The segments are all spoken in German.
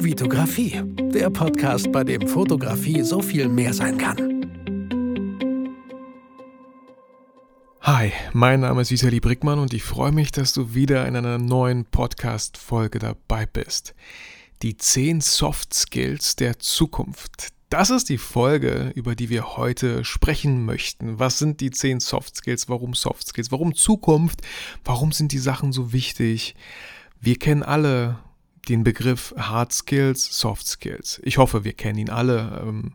Vitografie, der Podcast, bei dem Fotografie so viel mehr sein kann. Hi, mein Name ist Vitali Brickmann und ich freue mich, dass du wieder in einer neuen Podcast-Folge dabei bist. Die 10 Soft Skills der Zukunft. Das ist die Folge, über die wir heute sprechen möchten. Was sind die 10 Soft Skills? Warum Soft Skills? Warum Zukunft? Warum sind die Sachen so wichtig? Wir kennen alle den Begriff Hard Skills, Soft Skills. Ich hoffe, wir kennen ihn alle. Ähm,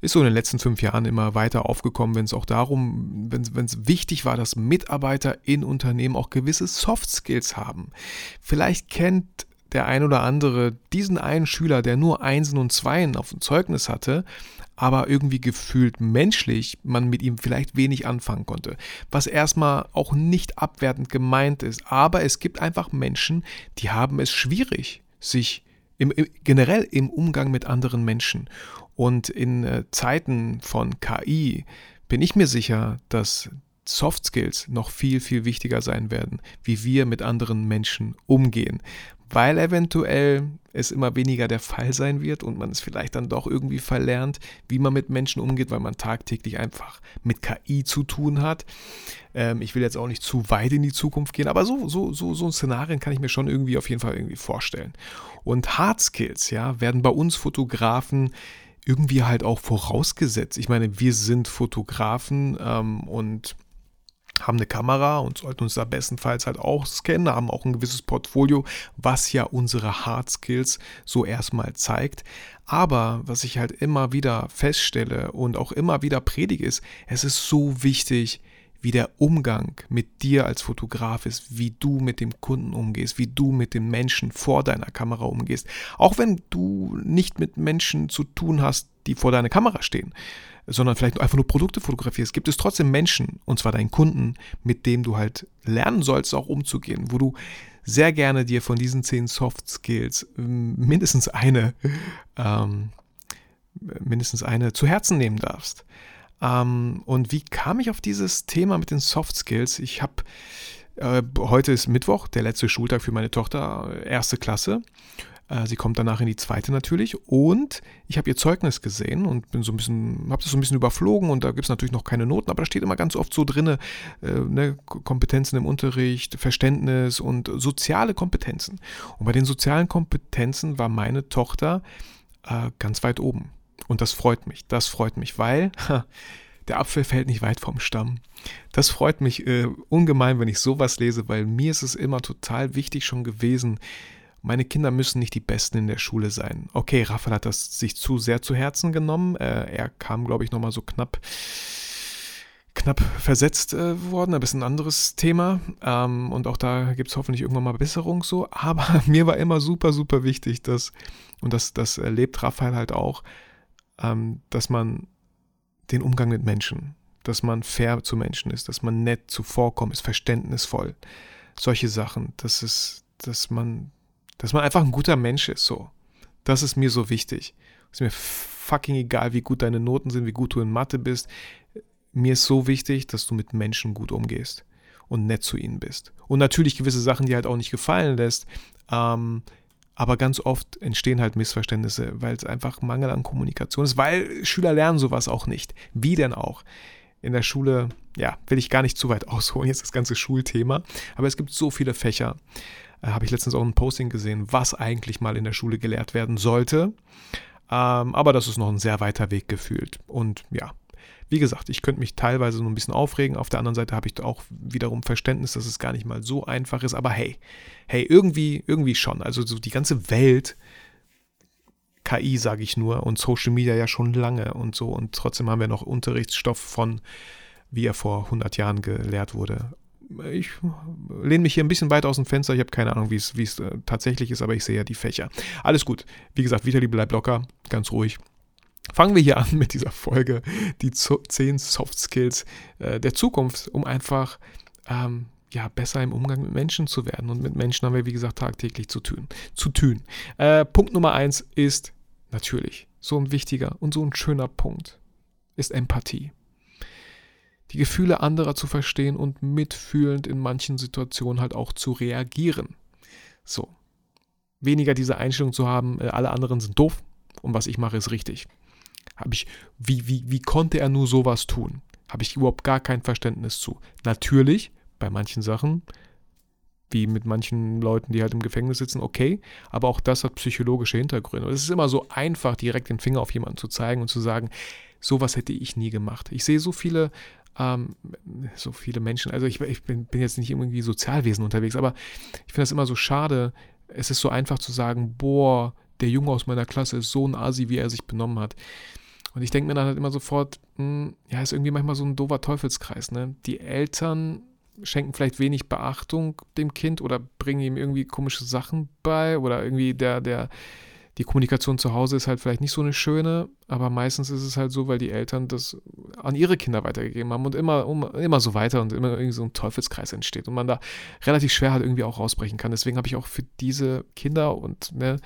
ist so in den letzten fünf Jahren immer weiter aufgekommen, wenn es auch darum, wenn es wichtig war, dass Mitarbeiter in Unternehmen auch gewisse Soft Skills haben. Vielleicht kennt der ein oder andere diesen einen Schüler, der nur Einsen und Zweien auf dem Zeugnis hatte, aber irgendwie gefühlt menschlich man mit ihm vielleicht wenig anfangen konnte. Was erstmal auch nicht abwertend gemeint ist, aber es gibt einfach Menschen, die haben es schwierig, sich im, im, generell im Umgang mit anderen Menschen. Und in äh, Zeiten von KI bin ich mir sicher, dass Soft Skills noch viel, viel wichtiger sein werden, wie wir mit anderen Menschen umgehen weil eventuell es immer weniger der Fall sein wird und man es vielleicht dann doch irgendwie verlernt, wie man mit Menschen umgeht, weil man tagtäglich einfach mit KI zu tun hat. Ähm, ich will jetzt auch nicht zu weit in die Zukunft gehen, aber so, so, so, so ein Szenarien kann ich mir schon irgendwie auf jeden Fall irgendwie vorstellen. Und Hard Skills, ja, werden bei uns Fotografen irgendwie halt auch vorausgesetzt. Ich meine, wir sind Fotografen ähm, und haben eine Kamera und sollten uns da bestenfalls halt auch scannen, haben auch ein gewisses Portfolio, was ja unsere Hard Skills so erstmal zeigt. Aber was ich halt immer wieder feststelle und auch immer wieder predige ist, es ist so wichtig, wie der Umgang mit dir als Fotograf ist, wie du mit dem Kunden umgehst, wie du mit den Menschen vor deiner Kamera umgehst. Auch wenn du nicht mit Menschen zu tun hast, die vor deiner Kamera stehen sondern vielleicht einfach nur Produkte fotografierst, gibt es trotzdem Menschen, und zwar deinen Kunden, mit denen du halt lernen sollst, auch umzugehen, wo du sehr gerne dir von diesen zehn Soft Skills ähm, mindestens eine, ähm, mindestens eine zu Herzen nehmen darfst. Ähm, und wie kam ich auf dieses Thema mit den Soft Skills? Ich habe äh, heute ist Mittwoch, der letzte Schultag für meine Tochter, erste Klasse. Äh, sie kommt danach in die zweite natürlich und ich habe ihr Zeugnis gesehen und bin so ein bisschen, habe das so ein bisschen überflogen und da gibt es natürlich noch keine Noten, aber da steht immer ganz oft so drin, äh, ne, Kompetenzen im Unterricht, Verständnis und soziale Kompetenzen. Und bei den sozialen Kompetenzen war meine Tochter äh, ganz weit oben. Und das freut mich, das freut mich, weil ha, der Apfel fällt nicht weit vom Stamm. Das freut mich äh, ungemein, wenn ich sowas lese, weil mir ist es immer total wichtig schon gewesen, meine Kinder müssen nicht die Besten in der Schule sein. Okay, Raphael hat das sich zu sehr zu Herzen genommen. Äh, er kam, glaube ich, nochmal so knapp knapp versetzt äh, worden, aber ist ein anderes Thema. Ähm, und auch da gibt es hoffentlich irgendwann mal Besserung so. Aber mir war immer super, super wichtig, dass, und das, das erlebt Raphael halt auch, ähm, dass man den Umgang mit Menschen, dass man fair zu Menschen ist, dass man nett zuvorkommt, ist verständnisvoll. Solche Sachen, dass es, dass man dass man einfach ein guter Mensch ist, so. Das ist mir so wichtig. Es ist mir fucking egal, wie gut deine Noten sind, wie gut du in Mathe bist. Mir ist so wichtig, dass du mit Menschen gut umgehst und nett zu ihnen bist. Und natürlich gewisse Sachen, die halt auch nicht gefallen lässt. Ähm, aber ganz oft entstehen halt Missverständnisse, weil es einfach Mangel an Kommunikation ist, weil Schüler lernen sowas auch nicht. Wie denn auch? In der Schule, ja, will ich gar nicht zu weit ausholen, jetzt das ganze Schulthema, aber es gibt so viele Fächer. Äh, habe ich letztens auch ein Posting gesehen, was eigentlich mal in der Schule gelehrt werden sollte. Ähm, aber das ist noch ein sehr weiter Weg gefühlt. Und ja, wie gesagt, ich könnte mich teilweise nur ein bisschen aufregen. Auf der anderen Seite habe ich auch wiederum Verständnis, dass es gar nicht mal so einfach ist. Aber hey, hey, irgendwie, irgendwie schon. Also so die ganze Welt, KI sage ich nur, und Social Media ja schon lange und so. Und trotzdem haben wir noch Unterrichtsstoff von, wie er vor 100 Jahren gelehrt wurde ich lehne mich hier ein bisschen weit aus dem Fenster. Ich habe keine Ahnung, wie es äh, tatsächlich ist, aber ich sehe ja die Fächer. Alles gut. Wie gesagt, Vitali bleibt locker, ganz ruhig. Fangen wir hier an mit dieser Folge, die 10 Soft Skills äh, der Zukunft, um einfach ähm, ja, besser im Umgang mit Menschen zu werden. Und mit Menschen haben wir, wie gesagt, tagtäglich zu tun. Zu tun. Äh, Punkt Nummer 1 ist natürlich so ein wichtiger und so ein schöner Punkt, ist Empathie die Gefühle anderer zu verstehen und mitfühlend in manchen Situationen halt auch zu reagieren. So. weniger diese Einstellung zu haben, äh, alle anderen sind doof und was ich mache ist richtig. Habe ich, wie, wie, wie konnte er nur sowas tun? Habe ich überhaupt gar kein Verständnis zu. Natürlich, bei manchen Sachen, wie mit manchen Leuten, die halt im Gefängnis sitzen, okay, aber auch das hat psychologische Hintergründe. Es ist immer so einfach, direkt den Finger auf jemanden zu zeigen und zu sagen, sowas hätte ich nie gemacht. Ich sehe so viele, ähm, so viele Menschen, also ich, ich bin, bin, jetzt nicht irgendwie Sozialwesen unterwegs, aber ich finde das immer so schade. Es ist so einfach zu sagen, boah, der Junge aus meiner Klasse ist so ein Asi, wie er sich benommen hat. Und ich denke mir dann halt immer sofort, mh, hm, ja, ist irgendwie manchmal so ein doofer Teufelskreis. Ne? Die Eltern schenken vielleicht wenig Beachtung dem Kind oder bringen ihm irgendwie komische Sachen bei oder irgendwie der, der, die Kommunikation zu Hause ist halt vielleicht nicht so eine schöne, aber meistens ist es halt so, weil die Eltern das an ihre Kinder weitergegeben haben und immer, um, immer so weiter und immer irgendwie so ein Teufelskreis entsteht und man da relativ schwer halt irgendwie auch rausbrechen kann. Deswegen habe ich auch für diese Kinder und ne,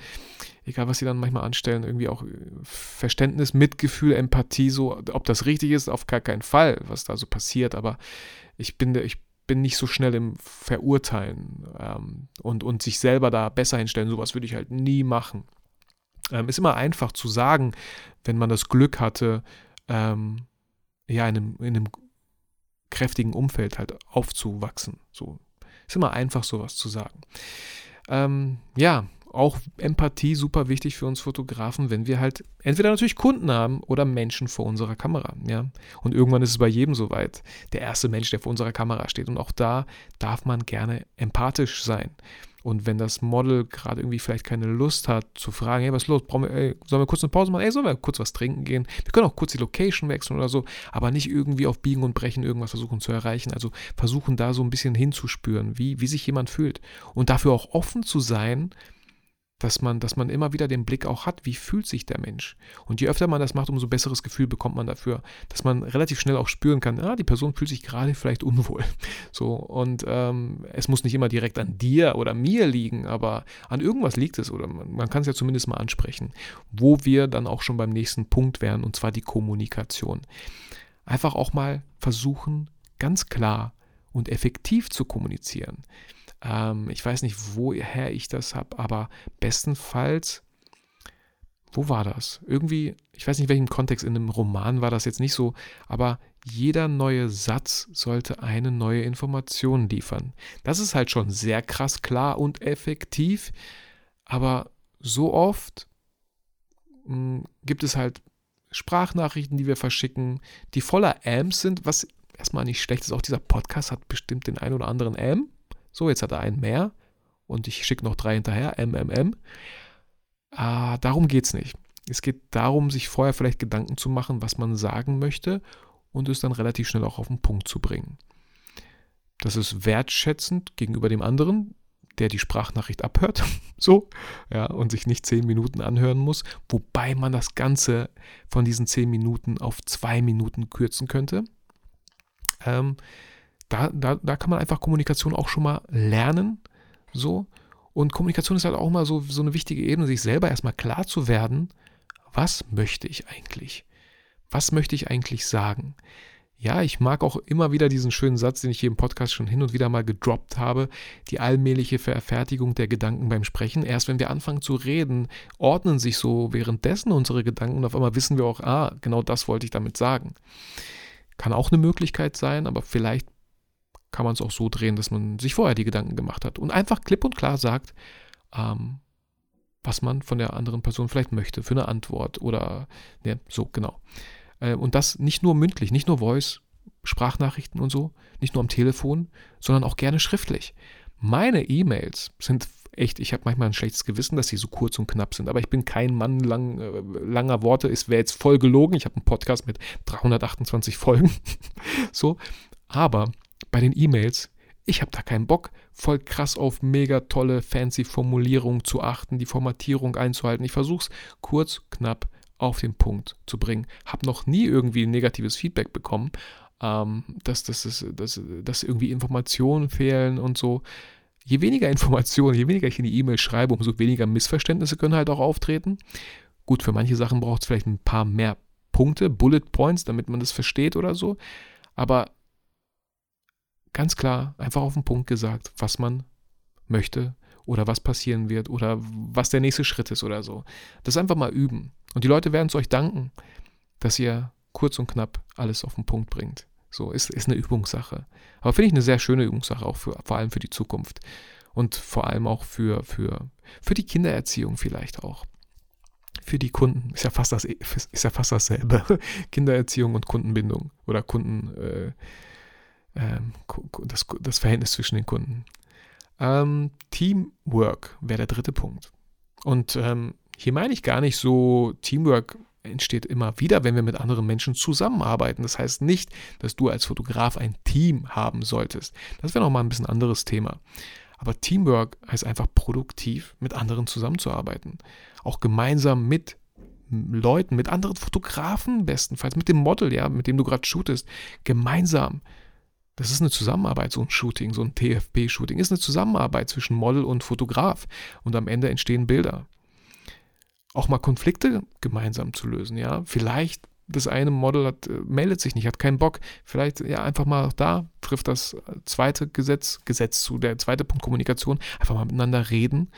egal was sie dann manchmal anstellen, irgendwie auch Verständnis, Mitgefühl, Empathie, so, ob das richtig ist, auf gar keinen Fall, was da so passiert, aber ich bin, ich bin nicht so schnell im Verurteilen ähm, und, und sich selber da besser hinstellen. Sowas würde ich halt nie machen. Ähm, ist immer einfach zu sagen, wenn man das Glück hatte, ähm, ja, in einem, in einem kräftigen Umfeld halt aufzuwachsen. So ist immer einfach, sowas zu sagen. Ähm, ja, auch Empathie super wichtig für uns Fotografen, wenn wir halt entweder natürlich Kunden haben oder Menschen vor unserer Kamera, ja. Und irgendwann ist es bei jedem soweit. Der erste Mensch, der vor unserer Kamera steht. Und auch da darf man gerne empathisch sein. Und wenn das Model gerade irgendwie vielleicht keine Lust hat zu fragen, hey, was ist los? wir, ey, sollen wir kurz eine Pause machen? Ey, sollen wir kurz was trinken gehen? Wir können auch kurz die Location wechseln oder so, aber nicht irgendwie auf Biegen und Brechen irgendwas versuchen zu erreichen. Also versuchen da so ein bisschen hinzuspüren, wie, wie sich jemand fühlt. Und dafür auch offen zu sein, dass man, dass man immer wieder den Blick auch hat, wie fühlt sich der Mensch. Und je öfter man das macht, umso besseres Gefühl bekommt man dafür, dass man relativ schnell auch spüren kann, ah, die Person fühlt sich gerade vielleicht unwohl. So, und ähm, es muss nicht immer direkt an dir oder mir liegen, aber an irgendwas liegt es oder man, man kann es ja zumindest mal ansprechen, wo wir dann auch schon beim nächsten Punkt wären, und zwar die Kommunikation. Einfach auch mal versuchen, ganz klar und effektiv zu kommunizieren. Ähm, ich weiß nicht, woher ich das habe, aber bestenfalls, wo war das? Irgendwie, ich weiß nicht, in welchem Kontext, in einem Roman war das jetzt nicht so, aber jeder neue Satz sollte eine neue Information liefern. Das ist halt schon sehr krass klar und effektiv, aber so oft mh, hm, gibt es halt Sprachnachrichten, die wir verschicken, die voller Ams sind, was erstmal nicht schlecht ist. Auch dieser Podcast hat bestimmt den ein oder anderen Am. So, jetzt hat er einen mehr und ich schicke noch drei hinterher, MMM. Ah, darum geht es nicht. Es geht darum, sich vorher vielleicht Gedanken zu machen, was man sagen möchte und es dann relativ schnell auch auf den Punkt zu bringen. Das ist wertschätzend gegenüber dem anderen, der die Sprachnachricht abhört, so, ja, und sich nicht zehn Minuten anhören muss, wobei man das Ganze von diesen zehn Minuten auf zwei Minuten kürzen könnte. Ähm, da, da, da kann man einfach Kommunikation auch schon mal lernen. So. Und Kommunikation ist halt auch mal so, so eine wichtige Ebene, sich selber erstmal klar zu werden, was möchte ich eigentlich? Was möchte ich eigentlich sagen? Ja, ich mag auch immer wieder diesen schönen Satz, den ich hier im Podcast schon hin und wieder mal gedroppt habe, die allmähliche Verfertigung der Gedanken beim Sprechen. Erst wenn wir anfangen zu reden, ordnen sich so währenddessen unsere Gedanken und auf einmal wissen wir auch, ah, genau das wollte ich damit sagen. Kann auch eine Möglichkeit sein, aber vielleicht kann man es auch so drehen, dass man sich vorher die Gedanken gemacht hat und einfach klipp und klar sagt, ähm, was man von der anderen Person vielleicht möchte für eine Antwort oder ne, so genau. Äh, und das nicht nur mündlich, nicht nur Voice, Sprachnachrichten und so, nicht nur am Telefon, sondern auch gerne schriftlich. Meine E-Mails sind echt, ich habe manchmal ein schlechtes Gewissen, dass sie so kurz und knapp sind, aber ich bin kein Mann lang, äh, langer Worte, es wäre jetzt voll gelogen. Ich habe einen Podcast mit 328 Folgen. so, aber bei den E-Mails, ich habe da keinen Bock, voll krass auf mega tolle, fancy Formulierungen zu achten, die Formatierung einzuhalten. Ich versuche es kurz, knapp auf den Punkt zu bringen. Habe noch nie irgendwie negatives Feedback bekommen, ähm, dass, dass, dass, dass, dass irgendwie Informationen fehlen und so. Je weniger Informationen, je weniger ich in die E-Mail schreibe, umso weniger Missverständnisse können halt auch auftreten. Gut, für manche Sachen braucht es vielleicht ein paar mehr Punkte, Bullet Points, damit man das versteht oder so. Aber ganz klar, einfach auf den Punkt gesagt, was man möchte oder was passieren wird oder was der nächste Schritt ist oder so. Das einfach mal üben. Und die Leute werden es euch danken, dass ihr kurz und knapp alles auf den Punkt bringt. So, ist, ist eine Übungssache. Aber finde ich eine sehr schöne Übungssache, auch für, vor allem für die Zukunft. Und vor allem auch für, für, für die Kindererziehung vielleicht auch. Für die Kunden. Ist ja fast, das, ist ja fast dasselbe. Kindererziehung und Kundenbindung. Oder Kunden, äh, äh, das, das Verhältnis zwischen den Kunden. Ähm, Teamwork wäre der dritte Punkt. Und ähm, hier meine ich gar nicht so Teamwork entsteht immer wieder, wenn wir mit anderen Menschen zusammenarbeiten. Das heißt nicht, dass du als Fotograf ein Team haben solltest. Das wäre nochmal ein bisschen anderes Thema. Aber Teamwork heißt einfach produktiv mit anderen zusammenzuarbeiten. Auch gemeinsam mit Leuten, mit anderen Fotografen bestenfalls, mit dem Model, ja, mit dem du gerade shootest, gemeinsam. Das ist eine Zusammenarbeit, so ein Shooting, so ein TFP-Shooting, ist eine Zusammenarbeit zwischen Model und Fotograf. Und am Ende entstehen Bilder auch mal Konflikte gemeinsam zu lösen, ja. Vielleicht das eine Model hat, äh, meldet sich nicht, hat keinen Bock. Vielleicht ja einfach mal da trifft das zweite Gesetz, Gesetz zu, der zweite Punkt Kommunikation, einfach mal miteinander reden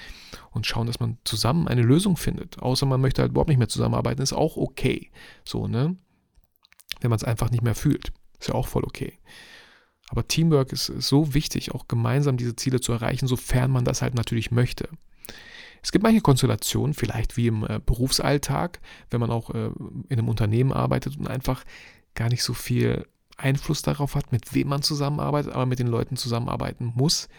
und schauen, dass man zusammen eine Lösung findet. Außer man möchte halt überhaupt nicht mehr zusammenarbeiten, ist auch okay. So, ne? Wenn man es einfach nicht mehr fühlt. Ist ja auch voll okay. Aber Teamwork ist, so wichtig, auch gemeinsam diese Ziele zu erreichen, sofern man das halt natürlich möchte. Es gibt manche Konstellationen, vielleicht wie im äh, Berufsalltag, wenn man auch äh, in einem Unternehmen arbeitet und einfach gar nicht so viel Einfluss darauf hat, mit wem man zusammenarbeitet, aber mit den Leuten zusammenarbeiten muss.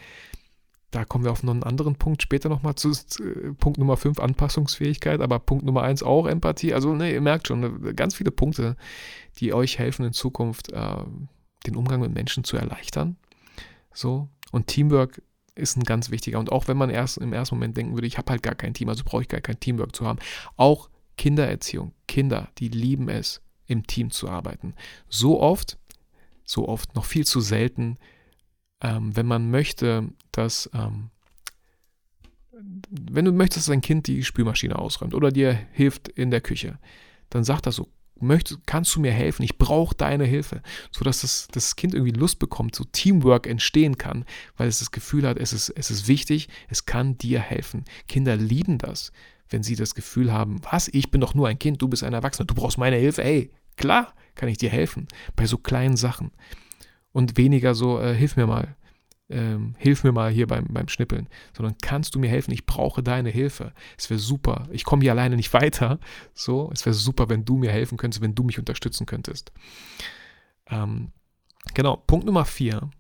Da kommen wir auf einen anderen Punkt später nochmal zu, zu äh, Punkt Nummer 5, Anpassungsfähigkeit, aber Punkt Nummer 1 auch Empathie. Also ne, ihr merkt schon, ne, ganz viele Punkte, die euch helfen in Zukunft, äh, den Umgang mit Menschen zu erleichtern. So. Und Teamwork ist ein ganz wichtiger. Und auch wenn man erst im ersten Moment denken würde, ich habe halt gar kein Team, also brauche ich gar kein Teamwork zu haben. Auch Kindererziehung, Kinder, die lieben es, im Team zu arbeiten. So oft, so oft, noch viel zu selten, ähm, wenn man möchte, dass, ähm, wenn du möchtest, dass dein Kind die Spülmaschine ausräumt oder dir hilft in der Küche, dann sagt das so möchtest, kannst du mir helfen? Ich brauche deine Hilfe, sodass das, das Kind irgendwie Lust bekommt, so Teamwork entstehen kann, weil es das Gefühl hat, es ist, es ist wichtig, es kann dir helfen. Kinder lieben das, wenn sie das Gefühl haben, was, ich bin doch nur ein Kind, du bist ein Erwachsener, du brauchst meine Hilfe, ey, klar kann ich dir helfen, bei so kleinen Sachen. Und weniger so, äh, hilf mir mal, ähm, hilf mir mal hier beim, beim Schnippeln, sondern kannst du mir helfen? Ich brauche deine Hilfe. Es wäre super. Ich komme hier alleine nicht weiter. So, es wäre super, wenn du mir helfen könntest, wenn du mich unterstützen könntest. Ähm, genau, Punkt Nummer vier,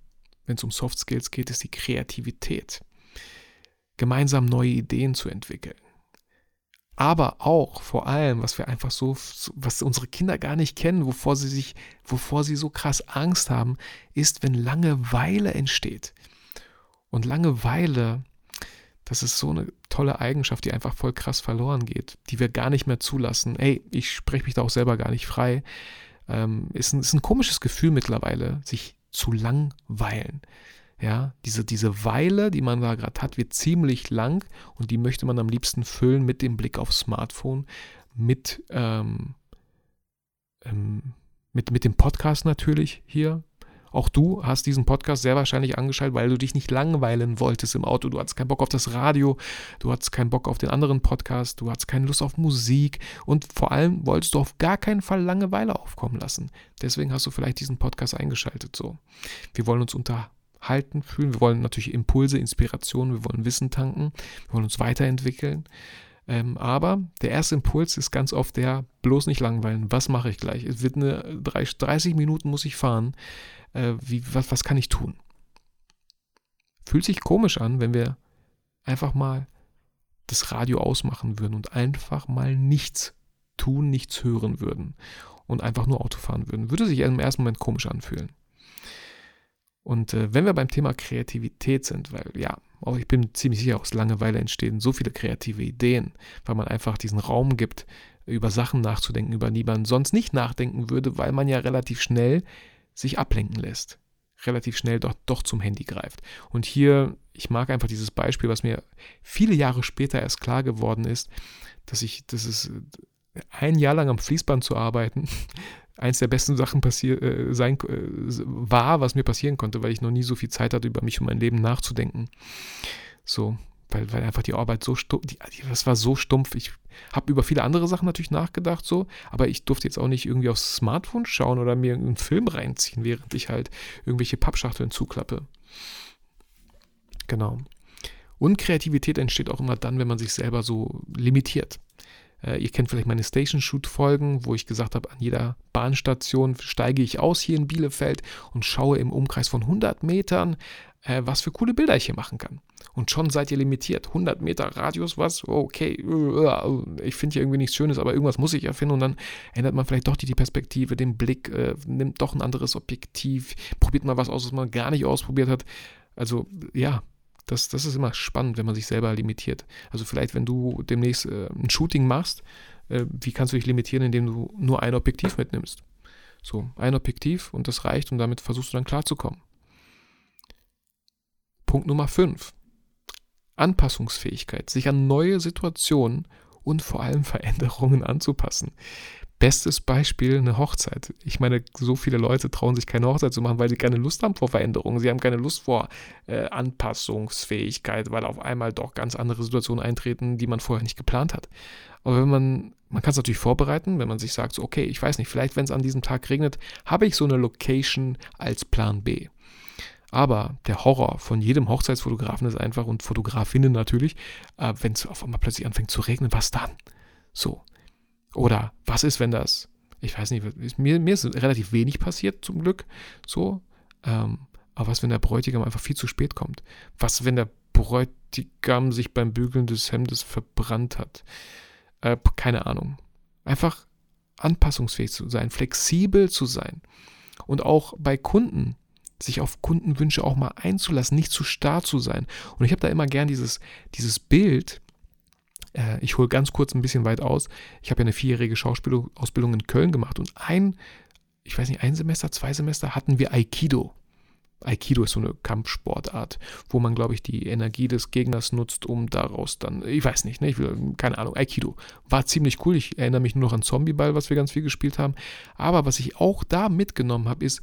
wenn es um Soft Skills geht, ist die Kreativität. Gemeinsam neue Ideen zu entwickeln aber auch vor allem, was wir einfach so, was unsere Kinder gar nicht kennen, wovor sie sich, wovor sie so krass Angst haben, ist, wenn Langeweile entsteht. Und Langeweile, das ist so eine tolle Eigenschaft, die einfach voll krass verloren geht, die wir gar nicht mehr zulassen. Ey, ich spreche mich da auch selber gar nicht frei. Ähm, ist, ein, ist ein komisches Gefühl mittlerweile, sich zu langweilen. Ja, diese, diese Weile, die man da gerade hat, wird ziemlich lang und die möchte man am liebsten füllen mit dem Blick aufs Smartphone, mit, ähm, ähm, mit, mit dem Podcast natürlich hier. Auch du hast diesen Podcast sehr wahrscheinlich angeschaltet, weil du dich nicht langweilen wolltest im Auto. Du hattest keinen Bock auf das Radio, du hattest keinen Bock auf den anderen Podcast, du hattest keine Lust auf Musik und vor allem wolltest du auf gar keinen Fall Langeweile aufkommen lassen. Deswegen hast du vielleicht diesen Podcast eingeschaltet. So, wir wollen uns unter halten fühlen. Wir wollen natürlich Impulse, Inspirationen, wir wollen Wissen tanken, wir wollen uns weiterentwickeln. Ähm, aber der erste Impuls ist ganz oft der, bloß nicht langweilen. Was mache ich gleich? Es wird eine 30 Minuten muss ich fahren. Äh, wie, was, was kann ich tun? Fühlt sich komisch an, wenn wir einfach mal das Radio ausmachen würden und einfach mal nichts tun, nichts hören würden und einfach nur Auto fahren würden. Würde sich im ersten Moment komisch anfühlen. Und äh, wenn wir beim Thema Kreativität sind, weil ja, auch ich bin ziemlich sicher, aus Langeweile entstehen so viele kreative Ideen, weil man einfach diesen Raum gibt, über Sachen nachzudenken, über die man sonst nicht nachdenken würde, weil man ja relativ schnell sich ablenken lässt. Relativ schnell doch, doch zum Handy greift. Und hier, ich mag einfach dieses Beispiel, was mir viele Jahre später erst klar geworden ist, dass ich, das ist ein Jahr lang am Fließband zu arbeiten, eins der besten Sachen passier, äh, sein, äh, war, was mir passieren konnte, weil ich noch nie so viel Zeit hatte, über mich und mein Leben nachzudenken. So, weil, weil einfach die Arbeit so stumpf, die, das war so stumpf. Ich habe über viele andere Sachen natürlich nachgedacht, so, aber ich durfte jetzt auch nicht irgendwie aufs Smartphone schauen oder mir einen Film reinziehen, während ich halt irgendwelche Pappschachteln zuklappe. Genau. Und Kreativität entsteht auch immer dann, wenn man sich selber so limitiert. Äh, ihr kennt vielleicht meine Station Shoot Folgen, wo ich gesagt habe, an jeder Bahnstation steige ich aus hier in Bielefeld und schaue im Umkreis von 100 Metern, äh, was für coole Bilder ich hier machen kann. Und schon seid ihr limitiert. 100 Meter Radius, was? Okay, ich finde hier irgendwie nichts Schönes, aber irgendwas muss ich ja finden. Und dann ändert man vielleicht doch die, die Perspektive, den Blick, äh, nimmt doch ein anderes Objektiv, probiert mal was aus, was man gar nicht ausprobiert hat. Also ja, das, das ist immer spannend, wenn man sich selber limitiert. Also vielleicht, wenn du demnächst äh, ein Shooting machst, äh, wie kannst du dich limitieren, indem du nur ein Objektiv mitnimmst? So, ein Objektiv und das reicht und damit versuchst du dann klarzukommen. Punkt Nummer 5. Anpassungsfähigkeit, sich an neue Situationen und vor allem Veränderungen anzupassen. Bestes Beispiel eine Hochzeit. Ich meine, so viele Leute trauen sich keine Hochzeit zu machen, weil sie keine Lust haben vor Veränderungen. Sie haben keine Lust vor äh, Anpassungsfähigkeit, weil auf einmal doch ganz andere Situationen eintreten, die man vorher nicht geplant hat. Aber wenn man, man kann es natürlich vorbereiten, wenn man sich sagt, so, okay, ich weiß nicht, vielleicht wenn es an diesem Tag regnet, habe ich so eine Location als Plan B. Aber der Horror von jedem Hochzeitsfotografen ist einfach und Fotografinnen natürlich, äh, wenn es auf einmal plötzlich anfängt zu regnen, was dann? So, oder was ist, wenn das, ich weiß nicht, mir, mir ist relativ wenig passiert zum Glück, so. Ähm, aber was, wenn der Bräutigam einfach viel zu spät kommt? Was, wenn der Bräutigam sich beim Bügeln des Hemdes verbrannt hat? Äh, keine Ahnung. Einfach anpassungsfähig zu sein, flexibel zu sein. Und auch bei Kunden, sich auf Kundenwünsche auch mal einzulassen, nicht zu starr zu sein. Und ich habe da immer gern dieses, dieses Bild, äh, ich hole ganz kurz ein bisschen weit aus. Ich habe ja eine vierjährige Schauspielausbildung in Köln gemacht und ein, ich weiß nicht, ein Semester, zwei Semester hatten wir Aikido. Aikido ist so eine Kampfsportart, wo man, glaube ich, die Energie des Gegners nutzt, um daraus dann, ich weiß nicht, ne, ich will, keine Ahnung, Aikido. War ziemlich cool. Ich erinnere mich nur noch an Zombieball, was wir ganz viel gespielt haben. Aber was ich auch da mitgenommen habe, ist,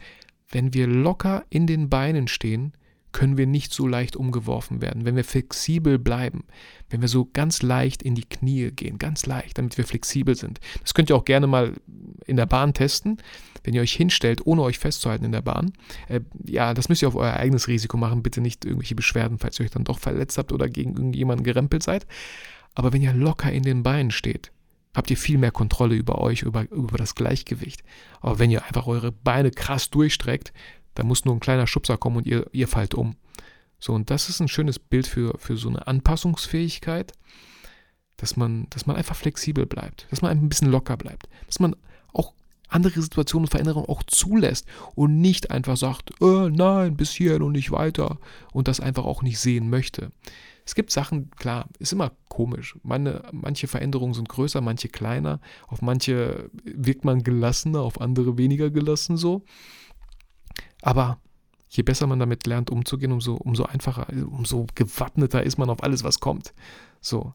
wenn wir locker in den Beinen stehen, können wir nicht so leicht umgeworfen werden. Wenn wir flexibel bleiben, wenn wir so ganz leicht in die Knie gehen, ganz leicht, damit wir flexibel sind. Das könnt ihr auch gerne mal in der Bahn testen, wenn ihr euch hinstellt, ohne euch festzuhalten in der Bahn. Äh, ja, das müsst ihr auf euer eigenes Risiko machen. Bitte nicht irgendwelche Beschwerden, falls ihr euch dann doch verletzt habt oder gegen irgendjemanden gerempelt seid. Aber wenn ihr locker in den Beinen steht, habt ihr viel mehr Kontrolle über euch, über, über das Gleichgewicht. Aber wenn ihr einfach eure Beine krass durchstreckt, da muss nur ein kleiner Schubser kommen und ihr, ihr fallt um. So, und das ist ein schönes Bild für, für so eine Anpassungsfähigkeit, dass man, dass man einfach flexibel bleibt, dass man ein bisschen locker bleibt, dass man auch andere Situationen und Veränderungen auch zulässt und nicht einfach sagt, äh, nein, bis hierhin und nicht weiter und das einfach auch nicht sehen möchte. Es gibt Sachen, klar, ist immer komisch. Meine, manche Veränderungen sind größer, manche kleiner. Auf manche wirkt man gelassener, auf andere weniger gelassen so. Aber je besser man damit lernt, umzugehen, umso, umso einfacher, umso gewappneter ist man auf alles, was kommt. So,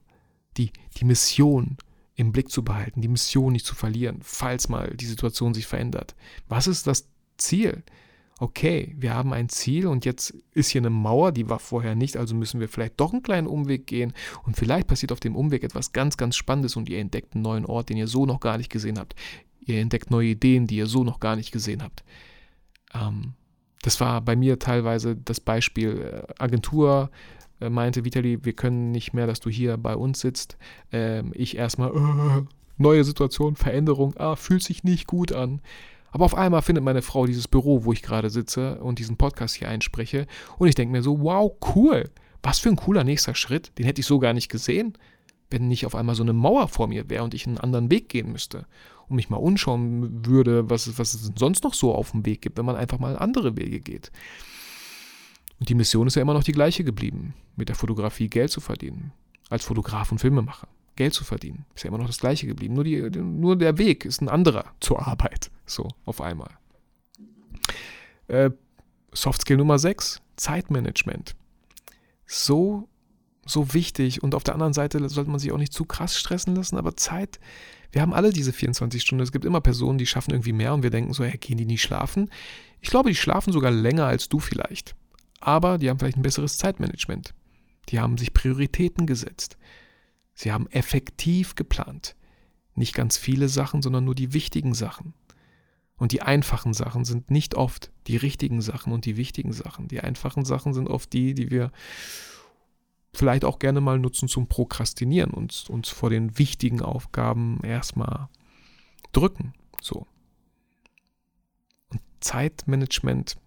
die, die Mission im Blick zu behalten, die Mission nicht zu verlieren, falls mal die Situation sich verändert. Was ist das Ziel? Okay, wir haben ein Ziel und jetzt ist hier eine Mauer, die war vorher nicht, also müssen wir vielleicht doch einen kleinen Umweg gehen und vielleicht passiert auf dem Umweg etwas ganz, ganz Spannendes und ihr entdeckt einen neuen Ort, den ihr so noch gar nicht gesehen habt. Ihr entdeckt neue Ideen, die ihr so noch gar nicht gesehen habt. Ähm, das war bei mir teilweise das Beispiel äh, Agentur äh, meinte Vitali, wir können nicht mehr, dass du hier bei uns sitzt. Ähm, ich erstmal, äh, neue Situation, Veränderung, ah, fühlt sich nicht gut an. Aber auf einmal findet meine Frau dieses Büro, wo ich gerade sitze und diesen Podcast hier einspreche. Und ich denke mir so, wow, cool. Was für ein cooler nächster Schritt. Den hätte ich so gar nicht gesehen, wenn nicht auf einmal so eine Mauer vor mir wäre und ich einen anderen Weg gehen müsste und mich mal umschauen würde, was, was es sonst noch so auf dem Weg gibt, wenn man einfach mal andere Wege geht. Und die Mission ist ja immer noch die gleiche geblieben, mit der Fotografie Geld zu verdienen. Als Fotograf und Filmemacher. Geld zu verdienen. Ist ja immer noch das gleiche geblieben. Nur, die, nur der Weg ist ein anderer zur Arbeit. So, auf einmal. Äh, Softskill Nummer 6, Zeitmanagement. So, so wichtig. Und auf der anderen Seite sollte man sich auch nicht zu krass stressen lassen, aber Zeit wir haben alle diese 24 Stunden. Es gibt immer Personen, die schaffen irgendwie mehr und wir denken so, hey, gehen die nicht schlafen? Ich glaube, die schlafen sogar länger als du vielleicht. Aber die haben vielleicht ein besseres Zeitmanagement. Die haben sich Prioritäten gesetzt. Sie haben effektiv geplant. Nicht ganz viele Sachen, sondern nur die wichtigen Sachen. Und die einfachen Sachen sind nicht oft die richtigen Sachen und die wichtigen Sachen. Die einfachen Sachen sind oft die, die wir vielleicht auch gerne mal nutzen zum Prokrastinieren und uns vor den wichtigen Aufgaben erstmal drücken. So. Und Zeitmanagement,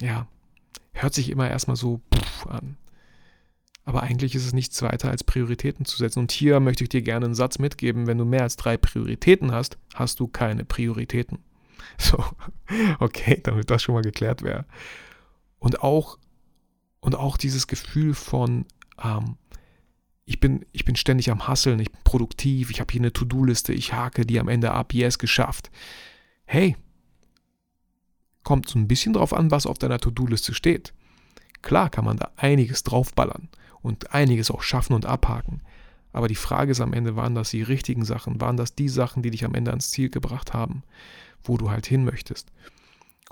ja, hört sich immer erstmal so an. Aber eigentlich ist es nichts weiter als Prioritäten zu setzen. Und hier möchte ich dir gerne einen Satz mitgeben. Wenn du mehr als drei Prioritäten hast, hast du keine Prioritäten. So, okay, damit das schon mal geklärt wäre. Und auch, und auch dieses Gefühl von, ähm, ich bin, ich bin ständig am Hasseln, ich bin produktiv, ich habe hier eine To-Do-Liste, ich hake die am Ende ab, yes, geschafft. Hey, kommt so ein bisschen drauf an, was auf deiner To-Do-Liste steht. Klar kann man da einiges draufballern und einiges auch schaffen und abhaken. Aber die Frage ist am Ende, waren das die richtigen Sachen? Waren das die Sachen, die dich am Ende ans Ziel gebracht haben, wo du halt hin möchtest?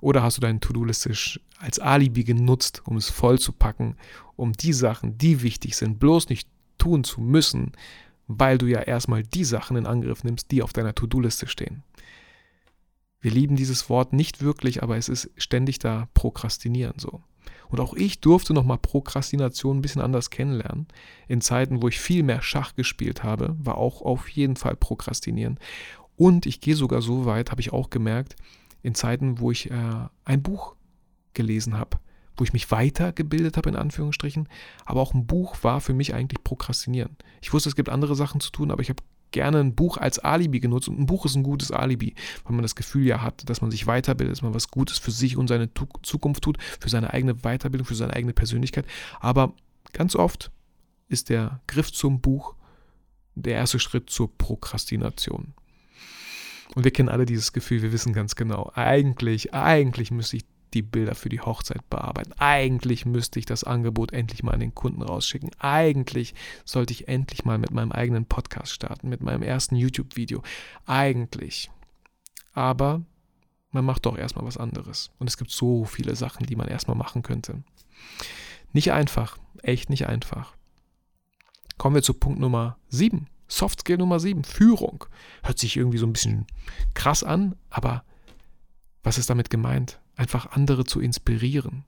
Oder hast du deine To-Do-Liste als Alibi genutzt, um es voll zu packen, um die Sachen, die wichtig sind, bloß nicht tun zu müssen, weil du ja erstmal die Sachen in Angriff nimmst, die auf deiner To-Do-Liste stehen. Wir lieben dieses Wort nicht wirklich, aber es ist ständig da Prokrastinieren so. Und auch ich durfte nochmal Prokrastination ein bisschen anders kennenlernen. In Zeiten, wo ich viel mehr Schach gespielt habe, war auch auf jeden Fall Prokrastinieren. Und ich gehe sogar so weit, habe ich auch gemerkt, in Zeiten, wo ich äh, ein Buch gelesen habe, wo ich mich weitergebildet habe, in Anführungsstrichen. Aber auch ein Buch war für mich eigentlich Prokrastinieren. Ich wusste, es gibt andere Sachen zu tun, aber ich habe gerne ein Buch als Alibi genutzt. Und ein Buch ist ein gutes Alibi, weil man das Gefühl ja hat, dass man sich weiterbildet, dass man was Gutes für sich und seine Zukunft tut, für seine eigene Weiterbildung, für seine eigene Persönlichkeit. Aber ganz oft ist der Griff zum Buch der erste Schritt zur Prokrastination. Und wir kennen alle dieses Gefühl, wir wissen ganz genau, eigentlich, eigentlich müsste ich die Bilder für die Hochzeit bearbeiten. Eigentlich müsste ich das Angebot endlich mal an den Kunden rausschicken. Eigentlich sollte ich endlich mal mit meinem eigenen Podcast starten, mit meinem ersten YouTube-Video. Eigentlich. Aber man macht doch erstmal was anderes. Und es gibt so viele Sachen, die man erstmal machen könnte. Nicht einfach, echt nicht einfach. Kommen wir zu Punkt Nummer 7. Soft Skill Nummer 7, Führung. Hört sich irgendwie so ein bisschen krass an, aber was ist damit gemeint? einfach andere zu inspirieren,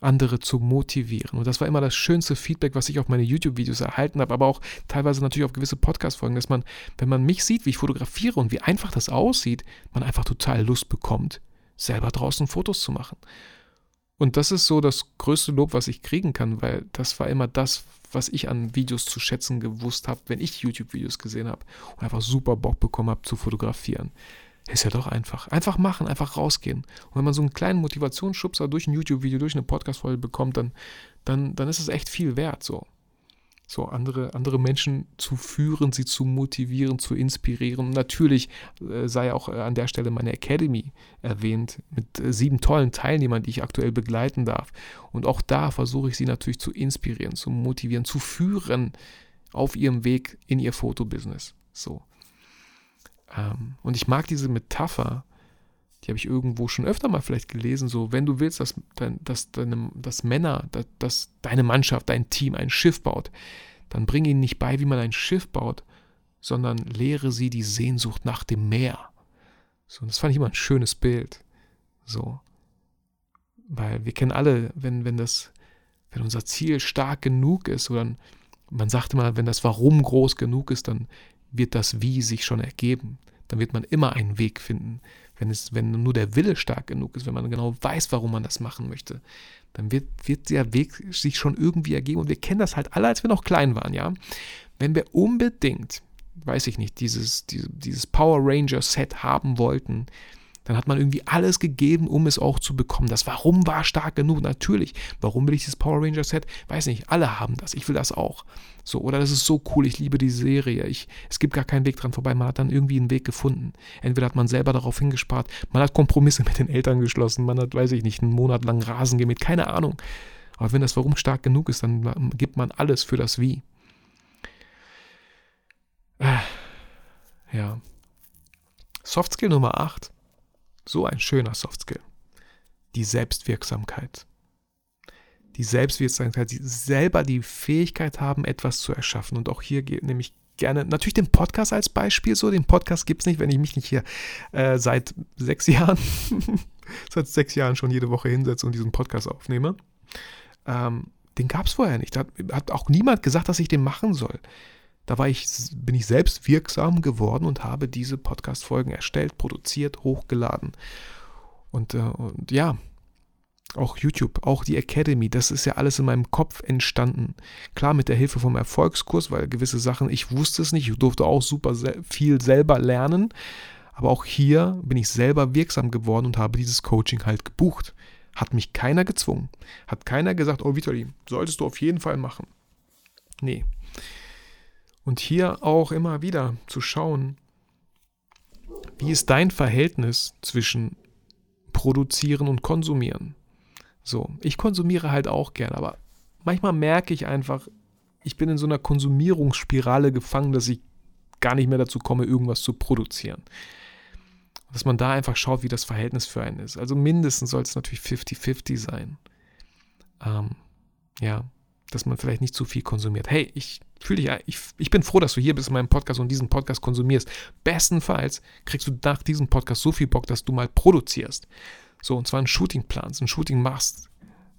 andere zu motivieren. Und das war immer das schönste Feedback, was ich auf meine YouTube-Videos erhalten habe, aber auch teilweise natürlich auf gewisse Podcast-Folgen, dass man, wenn man mich sieht, wie ich fotografiere und wie einfach das aussieht, man einfach total Lust bekommt, selber draußen Fotos zu machen. Und das ist so das größte Lob, was ich kriegen kann, weil das war immer das, was ich an Videos zu schätzen gewusst habe, wenn ich YouTube-Videos gesehen habe und einfach super Bock bekommen habe zu fotografieren. Ist ja doch einfach. Einfach machen, einfach rausgehen. Und wenn man so einen kleinen Motivationsschubser durch ein YouTube-Video, durch eine Podcast-Folge bekommt, dann, dann, dann ist es echt viel wert. So, so andere, andere Menschen zu führen, sie zu motivieren, zu inspirieren. Natürlich äh, sei auch äh, an der Stelle meine Academy erwähnt, mit äh, sieben tollen Teilnehmern, die ich aktuell begleiten darf. Und auch da versuche ich sie natürlich zu inspirieren, zu motivieren, zu führen auf ihrem Weg in ihr Fotobusiness. So. Ähm, und ich mag diese Metapher, die habe ich irgendwo schon öfter mal vielleicht gelesen, so, wenn du willst, dass, dass, deine, dass Männer, dass, dass deine Mannschaft, dein Team ein Schiff baut, dann bring ihnen nicht bei, wie man ein Schiff baut, sondern lehre sie die Sehnsucht nach dem Meer. So, das fand ich immer ein schönes Bild. So. Weil wir kennen alle, wenn, wenn das, wenn unser Ziel stark genug ist, oder man sagt immer, wenn das Warum groß genug ist, dann wird das Wie sich schon ergeben. Dann wird man immer einen Weg finden. Wenn, es, wenn nur der Wille stark genug ist, wenn man genau weiß, warum man das machen möchte, dann wird, wird der Weg sich schon irgendwie ergeben. Und wir kennen das halt alle, als wir noch klein waren, ja. Wenn wir unbedingt, weiß ich nicht, dieses, dieses Power Ranger Set haben wollten, dann hat man irgendwie alles gegeben, um es auch zu bekommen. Das Warum war stark genug, natürlich. Warum will ich dieses Power Ranger Set? Weiß nicht, alle haben das, ich will das auch. So, oder das ist so cool, ich liebe die Serie. Ich, es gibt gar keinen Weg dran vorbei. Man hat dann irgendwie einen Weg gefunden. Entweder hat man selber darauf hingespart, man hat Kompromisse mit den Eltern geschlossen, man hat, weiß ich nicht, einen Monat lang Rasen gemäht, keine Ahnung. Aber wenn das Warum stark genug ist, dann gibt man alles für das Wie. Äh, ja. Soft Skill Nummer 8 so ein schöner Soft Skill. Die Selbstwirksamkeit. die Selbstwirksamkeit, die selber die Fähigkeit haben, etwas zu erschaffen. Und auch hier nehme ich gerne natürlich den Podcast als Beispiel. So, den Podcast gibt es nicht, wenn ich mich nicht hier äh, seit sechs Jahren, seit sechs Jahren schon jede Woche hinsetze und diesen Podcast aufnehme. Ähm, den gab es vorher nicht. Da hat, hat auch niemand gesagt, dass ich den machen soll. Da war ich, bin ich selbst wirksam geworden und habe diese Podcast-Folgen erstellt, produziert, hochgeladen. Und, äh, und ja, auch YouTube, auch die Academy, das ist ja alles in meinem Kopf entstanden. Klar mit der Hilfe vom Erfolgskurs, weil gewisse Sachen, ich wusste es nicht, ich durfte auch super viel selber lernen. Aber auch hier bin ich selber wirksam geworden und habe dieses Coaching halt gebucht. Hat mich keiner gezwungen. Hat keiner gesagt, oh Vitali, solltest du auf jeden Fall machen. Nee, und hier auch immer wieder zu schauen, wie ist dein Verhältnis zwischen produzieren und konsumieren? So, ich konsumiere halt auch gern, aber manchmal merke ich einfach, ich bin in so einer Konsumierungsspirale gefangen, dass ich gar nicht mehr dazu komme, irgendwas zu produzieren. Dass man da einfach schaut, wie das Verhältnis für einen ist. Also mindestens soll es natürlich 50-50 sein. Ähm, ja, dass man vielleicht nicht zu viel konsumiert. Hey, ich fühle dich, ich, ich bin froh, dass du hier bist in meinem Podcast und diesen Podcast konsumierst. Bestenfalls kriegst du nach diesem Podcast so viel Bock, dass du mal produzierst. So, und zwar ein Shooting planst, ein Shooting machst,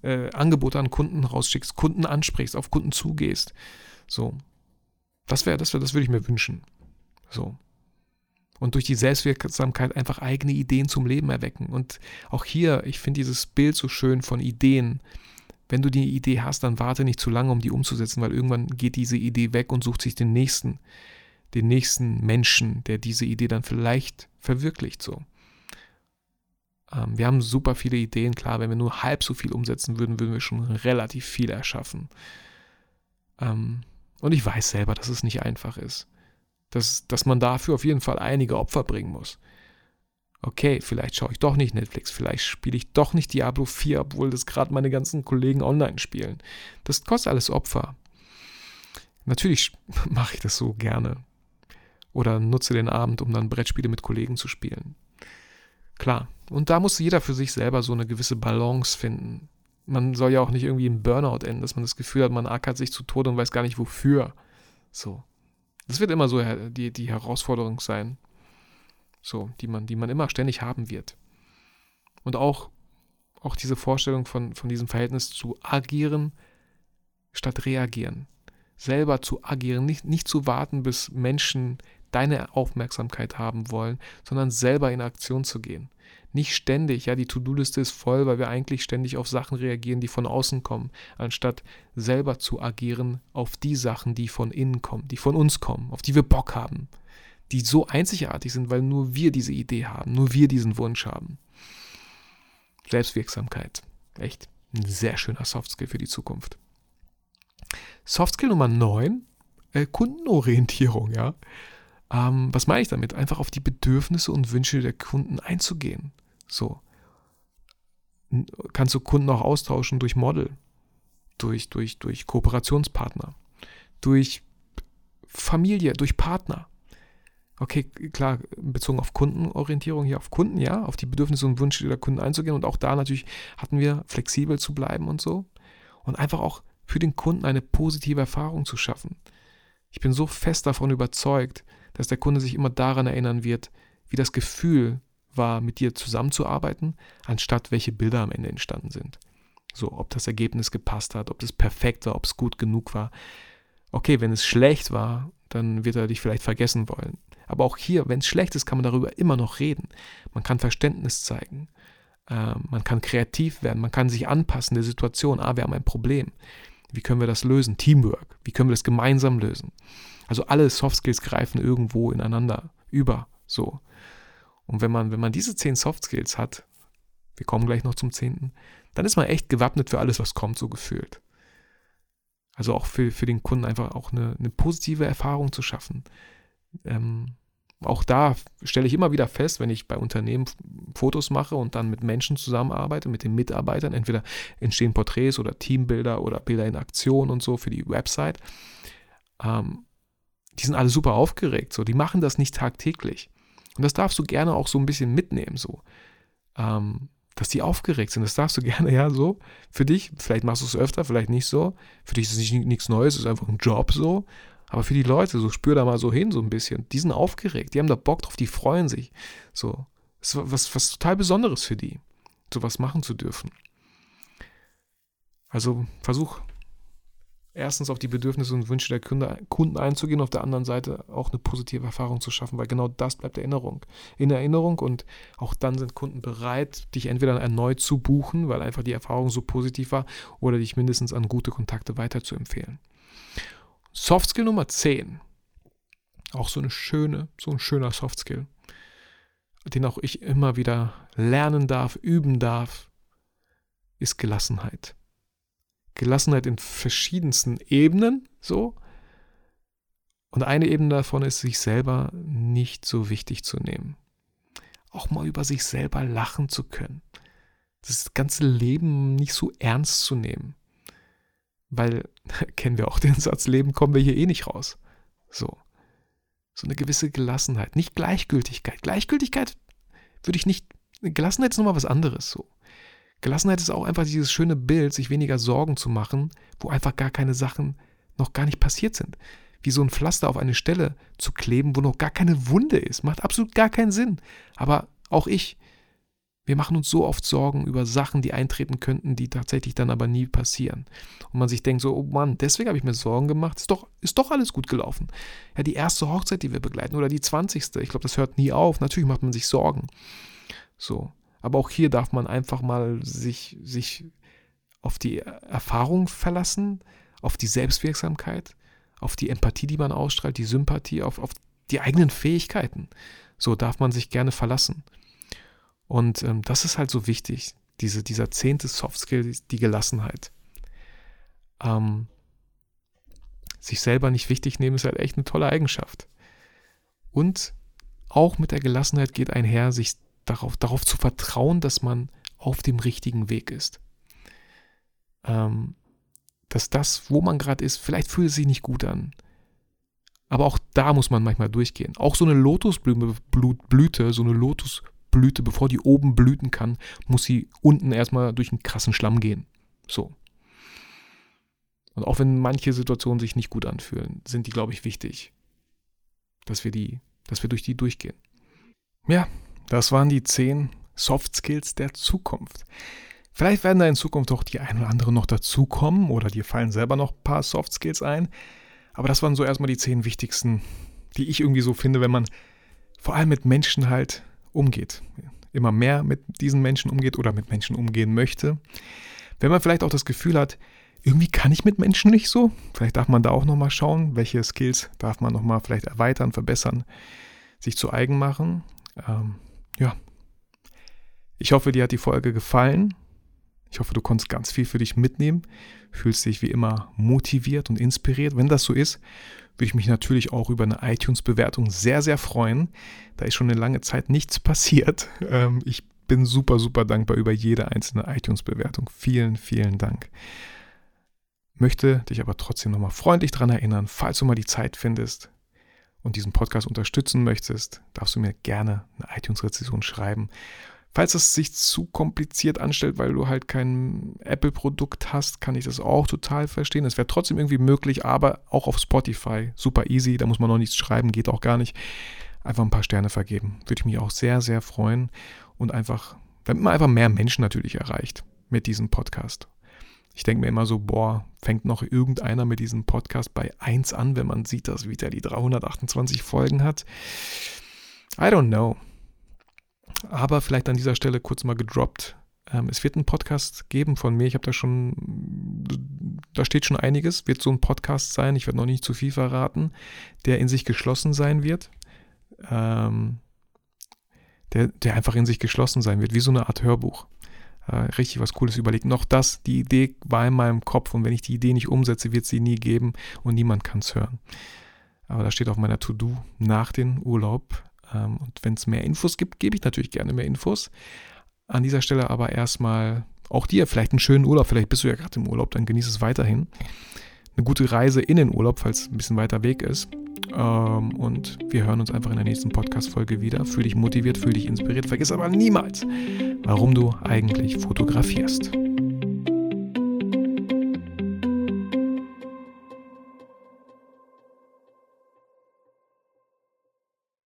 äh, Angebote an Kunden rausschickst, Kunden ansprichst, auf Kunden zugehst. So. Das wäre, das wäre, das würde ich mir wünschen. So. Und durch die Selbstwirksamkeit einfach eigene Ideen zum Leben erwecken. Und auch hier, ich finde dieses Bild so schön von Ideen wenn du die Idee hast, dann warte nicht zu lange, um die umzusetzen, weil irgendwann geht diese Idee weg und sucht sich den nächsten, den nächsten Menschen, der diese Idee dann vielleicht verwirklicht so. Ähm, wir haben super viele Ideen, klar, wenn wir nur halb so viel umsetzen würden, würden wir schon relativ viel erschaffen. Ähm, und ich weiß selber, dass es nicht einfach ist. Dass, dass man dafür auf jeden Fall einige Opfer bringen muss okay, vielleicht schaue ich doch nicht Netflix, vielleicht spiele ich doch nicht Diablo 4, obwohl das gerade meine ganzen Kollegen online spielen. Das kostet alles Opfer. Natürlich mache ich das so gerne. Oder nutze den Abend, um dann Brettspiele mit Kollegen zu spielen. Klar. Und da muss jeder für sich selber so eine gewisse Balance finden. Man soll ja auch nicht irgendwie im Burnout enden, dass man das Gefühl hat, man ackert sich zu Tode und weiß gar nicht wofür. So. Das wird immer so die, die Herausforderung sein so, die man, die man immer ständig haben wird. Und auch, auch diese Vorstellung von, von diesem Verhältnis zu agieren statt reagieren. Selber zu agieren, nicht, nicht zu warten, bis Menschen deine Aufmerksamkeit haben wollen, sondern selber in Aktion zu gehen. Nicht ständig, ja, die To-Do-Liste ist voll, weil wir eigentlich ständig auf Sachen reagieren, die von außen kommen, anstatt selber zu agieren auf die Sachen, die von innen kommen, die von uns kommen, auf die wir Bock haben die so einzigartig sind, weil nur wir diese Idee haben, nur wir diesen Wunsch haben. Selbstwirksamkeit. Echt ein sehr schöner Softskill für die Zukunft. Softskill Nummer 9, äh, Kundenorientierung, ja. Ähm, was meine ich damit? Einfach auf die Bedürfnisse und Wünsche der Kunden einzugehen. So. Kannst du Kunden auch austauschen durch Model, durch, durch, durch Kooperationspartner, durch Familie, durch Partner okay, klar, bezogen auf Kundenorientierung, hier auf Kunden, ja, auf die Bedürfnisse und Wünsche der Kunden einzugehen. Und auch da natürlich hatten wir flexibel zu bleiben und so. Und einfach auch für den Kunden eine positive Erfahrung zu schaffen. Ich bin so fest davon überzeugt, dass der Kunde sich immer daran erinnern wird, wie das Gefühl war, mit dir zusammenzuarbeiten, anstatt welche Bilder am Ende entstanden sind. So, ob das Ergebnis gepasst hat, ob es perfekt war, ob es gut genug war. Okay, wenn es schlecht war, dann wird er dich vielleicht vergessen wollen. Aber auch hier, wenn es schlecht ist, kann man darüber immer noch reden. Man kann Verständnis zeigen. Äh, man kann kreativ werden. Man kann sich anpassen der Situation. Ah, wir haben ein Problem. Wie können wir das lösen? Teamwork. Wie können wir das gemeinsam lösen? Also alle Soft Skills greifen irgendwo ineinander über. So. Und wenn man, wenn man diese zehn Soft Skills hat, wir kommen gleich noch zum zehnten, dann ist man echt gewappnet für alles, was kommt, so gefühlt. Also auch für, für den Kunden einfach auch eine, eine positive Erfahrung zu schaffen. Ähm, auch da stelle ich immer wieder fest, wenn ich bei Unternehmen Fotos mache und dann mit Menschen zusammenarbeite, mit den Mitarbeitern, entweder entstehen Porträts oder Teambilder oder Bilder in Aktion und so für die Website. Ähm, die sind alle super aufgeregt, so, die machen das nicht tagtäglich. Und das darfst du gerne auch so ein bisschen mitnehmen, so. Ähm, dass die aufgeregt sind. Das darfst du gerne, ja, so. Für dich, vielleicht machst du es öfter, vielleicht nicht so. Für dich ist es nicht, nichts Neues, es ist einfach ein Job so. Aber für die Leute, so spür da mal so hin, so ein bisschen. Die sind aufgeregt, die haben da Bock drauf, die freuen sich. So. Das ist was, was total Besonderes für die, sowas machen zu dürfen. Also versuch erstens auf die Bedürfnisse und Wünsche der Kunden einzugehen, auf der anderen Seite auch eine positive Erfahrung zu schaffen, weil genau das bleibt Erinnerung. In Erinnerung und auch dann sind Kunden bereit, dich entweder erneut zu buchen, weil einfach die Erfahrung so positiv war, oder dich mindestens an gute Kontakte weiterzuempfehlen. Softskill Nummer 10. Auch so eine schöne, so ein schöner Softskill, den auch ich immer wieder lernen darf, üben darf, ist Gelassenheit. Gelassenheit in verschiedensten Ebenen, so. Und eine Ebene davon ist, sich selber nicht so wichtig zu nehmen. Auch mal über sich selber lachen zu können. Das ganze Leben nicht so ernst zu nehmen. Weil, kennen wir auch den Satz, Leben kommen wir hier eh nicht raus. So. So eine gewisse Gelassenheit. Nicht Gleichgültigkeit. Gleichgültigkeit würde ich nicht. Gelassenheit ist nochmal was anderes. So. Gelassenheit ist auch einfach dieses schöne Bild, sich weniger Sorgen zu machen, wo einfach gar keine Sachen noch gar nicht passiert sind. Wie so ein Pflaster auf eine Stelle zu kleben, wo noch gar keine Wunde ist. Macht absolut gar keinen Sinn. Aber auch ich, wir machen uns so oft Sorgen über Sachen, die eintreten könnten, die tatsächlich dann aber nie passieren. Und man sich denkt so, oh Mann, deswegen habe ich mir Sorgen gemacht, ist doch, ist doch alles gut gelaufen. Ja, die erste Hochzeit, die wir begleiten, oder die zwanzigste, ich glaube, das hört nie auf. Natürlich macht man sich Sorgen. So. Aber auch hier darf man einfach mal sich, sich auf die Erfahrung verlassen, auf die Selbstwirksamkeit, auf die Empathie, die man ausstrahlt, die Sympathie, auf, auf die eigenen Fähigkeiten. So darf man sich gerne verlassen. Und ähm, das ist halt so wichtig, diese, dieser zehnte Softskill, die Gelassenheit. Ähm, sich selber nicht wichtig nehmen ist halt echt eine tolle Eigenschaft. Und auch mit der Gelassenheit geht einher, sich darauf, darauf zu vertrauen, dass man auf dem richtigen Weg ist. Ähm, dass das, wo man gerade ist, vielleicht fühlt es sich nicht gut an. Aber auch da muss man manchmal durchgehen. Auch so eine Lotusblüte, so eine Lotusblüte, bevor die oben blüten kann, muss sie unten erstmal durch einen krassen Schlamm gehen. So. Und auch wenn manche Situationen sich nicht gut anfühlen, sind die, glaube ich, wichtig, dass wir die, dass wir durch die durchgehen. Ja, das waren die zehn Soft Skills der Zukunft. Vielleicht werden da in Zukunft auch die ein oder andere noch dazukommen oder dir fallen selber noch ein paar Soft Skills ein. Aber das waren so erstmal die zehn wichtigsten, die ich irgendwie so finde, wenn man vor allem mit Menschen halt umgeht. Immer mehr mit diesen Menschen umgeht oder mit Menschen umgehen möchte. Wenn man vielleicht auch das Gefühl hat, irgendwie kann ich mit Menschen nicht so. Vielleicht darf man da auch nochmal schauen, welche Skills darf man nochmal vielleicht erweitern, verbessern, sich zu eigen machen. Ähm, ja. Ich hoffe, dir hat die Folge gefallen. Ich hoffe, du konntest ganz viel für dich mitnehmen, fühlst dich wie immer motiviert und inspiriert. Wenn das so ist, würde ich mich natürlich auch über eine iTunes-Bewertung sehr, sehr freuen. Da ist schon eine lange Zeit nichts passiert. Ähm, ich bin super, super dankbar über jede einzelne iTunes-Bewertung. Vielen, vielen Dank. Möchte dich aber trotzdem nochmal freundlich daran erinnern, falls du mal die Zeit findest, und diesen Podcast unterstützen möchtest, darfst du mir gerne eine iTunes-Rezession schreiben. Falls es sich zu kompliziert anstellt, weil du halt kein Apple-Produkt hast, kann ich das auch total verstehen. Es wäre trotzdem irgendwie möglich, aber auch auf Spotify super easy, da muss man noch nichts schreiben, geht auch gar nicht. Einfach ein paar Sterne vergeben. Würde ich mich auch sehr, sehr freuen und einfach, damit man einfach mehr Menschen natürlich erreicht mit diesem Podcast. Ich denke mir immer so, boah, fängt noch irgendeiner mit diesem Podcast bei 1 an, wenn man sieht, dass die 328 Folgen hat. I don't know. Aber vielleicht an dieser Stelle kurz mal gedroppt. Ähm, es wird einen Podcast geben von mir. Ich habe da schon, da steht schon einiges. Wird so ein Podcast sein. Ich werde noch nicht zu viel verraten, der in sich geschlossen sein wird. Ähm, der, der einfach in sich geschlossen sein wird, wie so eine Art Hörbuch richtig was Cooles überlegt. Noch das, die Idee war in meinem Kopf und wenn ich die Idee nicht umsetze, wird sie nie geben und niemand kann es hören. Aber da steht auf meiner To-Do nach dem Urlaub. Ähm, und wenn es mehr Infos gibt, gebe ich natürlich gerne mehr Infos. An dieser Stelle aber erstmal auch dir vielleicht einen schönen Urlaub. Vielleicht bist du ja gerade im Urlaub, dann genieße es weiterhin. Eine gute Reise in den Urlaub, falls ein bisschen weiter Weg ist. Ähm, und wir hören uns einfach in der nächsten Podcast-Folge wieder. Fühl dich motiviert, fühl dich inspiriert. Vergiss aber niemals, warum du eigentlich fotografierst.